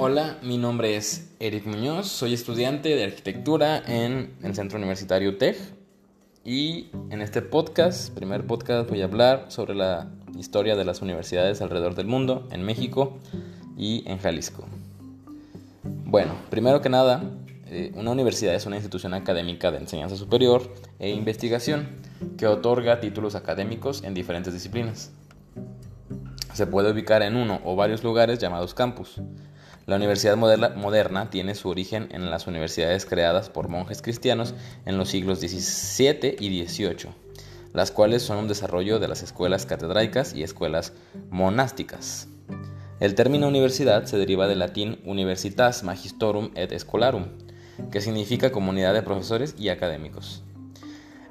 Hola, mi nombre es Eric Muñoz, soy estudiante de arquitectura en el Centro Universitario TEG y en este podcast, primer podcast, voy a hablar sobre la historia de las universidades alrededor del mundo, en México y en Jalisco. Bueno, primero que nada, eh, una universidad es una institución académica de enseñanza superior e investigación que otorga títulos académicos en diferentes disciplinas. Se puede ubicar en uno o varios lugares llamados campus. La universidad moderna, tiene su origen en las universidades creadas por monjes cristianos en los siglos XVII y XVIII, las cuales son un desarrollo de las escuelas catedraicas y escuelas monásticas. El término universidad se deriva del latín universitas magistorum et scholarum, que significa comunidad de profesores y académicos.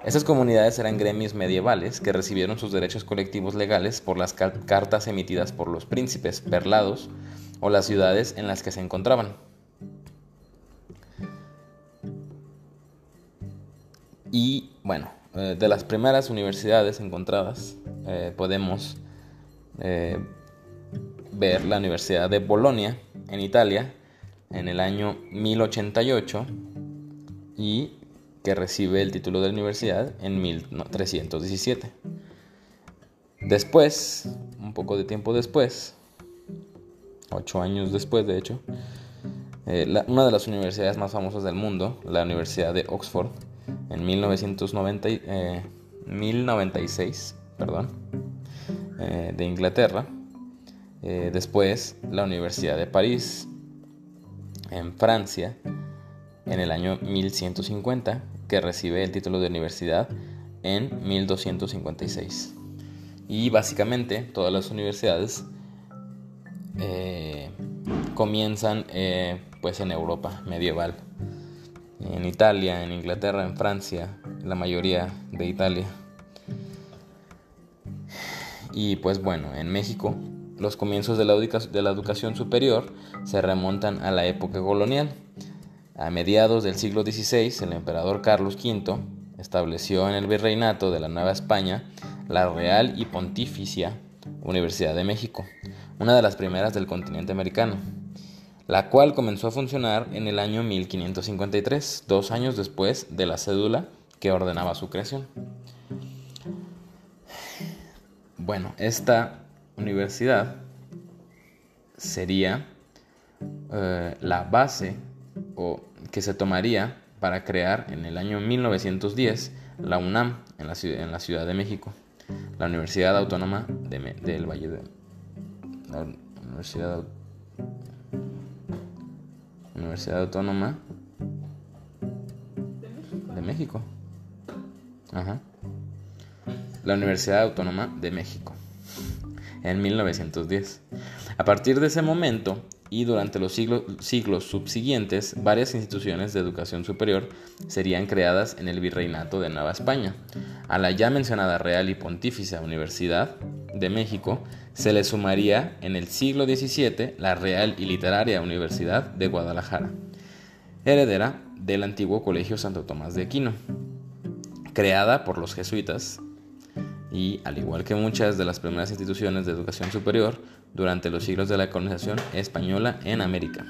Estas comunidades eran gremios medievales que recibieron sus derechos colectivos legales por las cartas emitidas por los príncipes perlados o las ciudades en las que se encontraban. Y bueno, eh, de las primeras universidades encontradas eh, podemos eh, ver la Universidad de Bolonia en Italia en el año 1088 y que recibe el título de universidad en 1317. Después, un poco de tiempo después, ocho años después de hecho, eh, una de las universidades más famosas del mundo, la Universidad de Oxford, en 1990, 1096, eh, perdón, eh, de Inglaterra. después, la Universidad de París, en Francia, en el año 1150, que recibe el título de universidad en 1256. Y básicamente todas las universidades eh, comienzan eh, pues en Europa medieval, en Italia, en Inglaterra, en Francia, la mayoría de Italia. Y pues bueno, en México los comienzos de la, de la educación superior se remontan a la época colonial. A mediados del siglo XVI, el emperador Carlos V estableció en el virreinato de la Nueva España la Real y Pontificia Universidad de México, una de las primeras del continente americano, la cual comenzó a funcionar en el año 1553, dos años después de la cédula que ordenaba su creación. Bueno, esta universidad sería eh, la base o que se tomaría para crear en el año 1910 la UNAM en la, en la Ciudad de México, la Universidad Autónoma del Valle de la Universidad, Universidad Autónoma de México. Ajá. La Universidad Autónoma de México en 1910. A partir de ese momento y durante los siglos, siglos, subsiguientes, varias instituciones de educación superior serían creadas en el Virreinato de Nueva España. A la ya mencionada Real y Pontificia Universidad de México se le sumaría en el siglo XVII la Real y Literaria Universidad de Guadalajara, heredera del antiguo Colegio Santo Tomás de Aquino, creada por los jesuitas y, al igual que muchas de las primeras instituciones de educación superior, durante los siglos de la colonización española en América.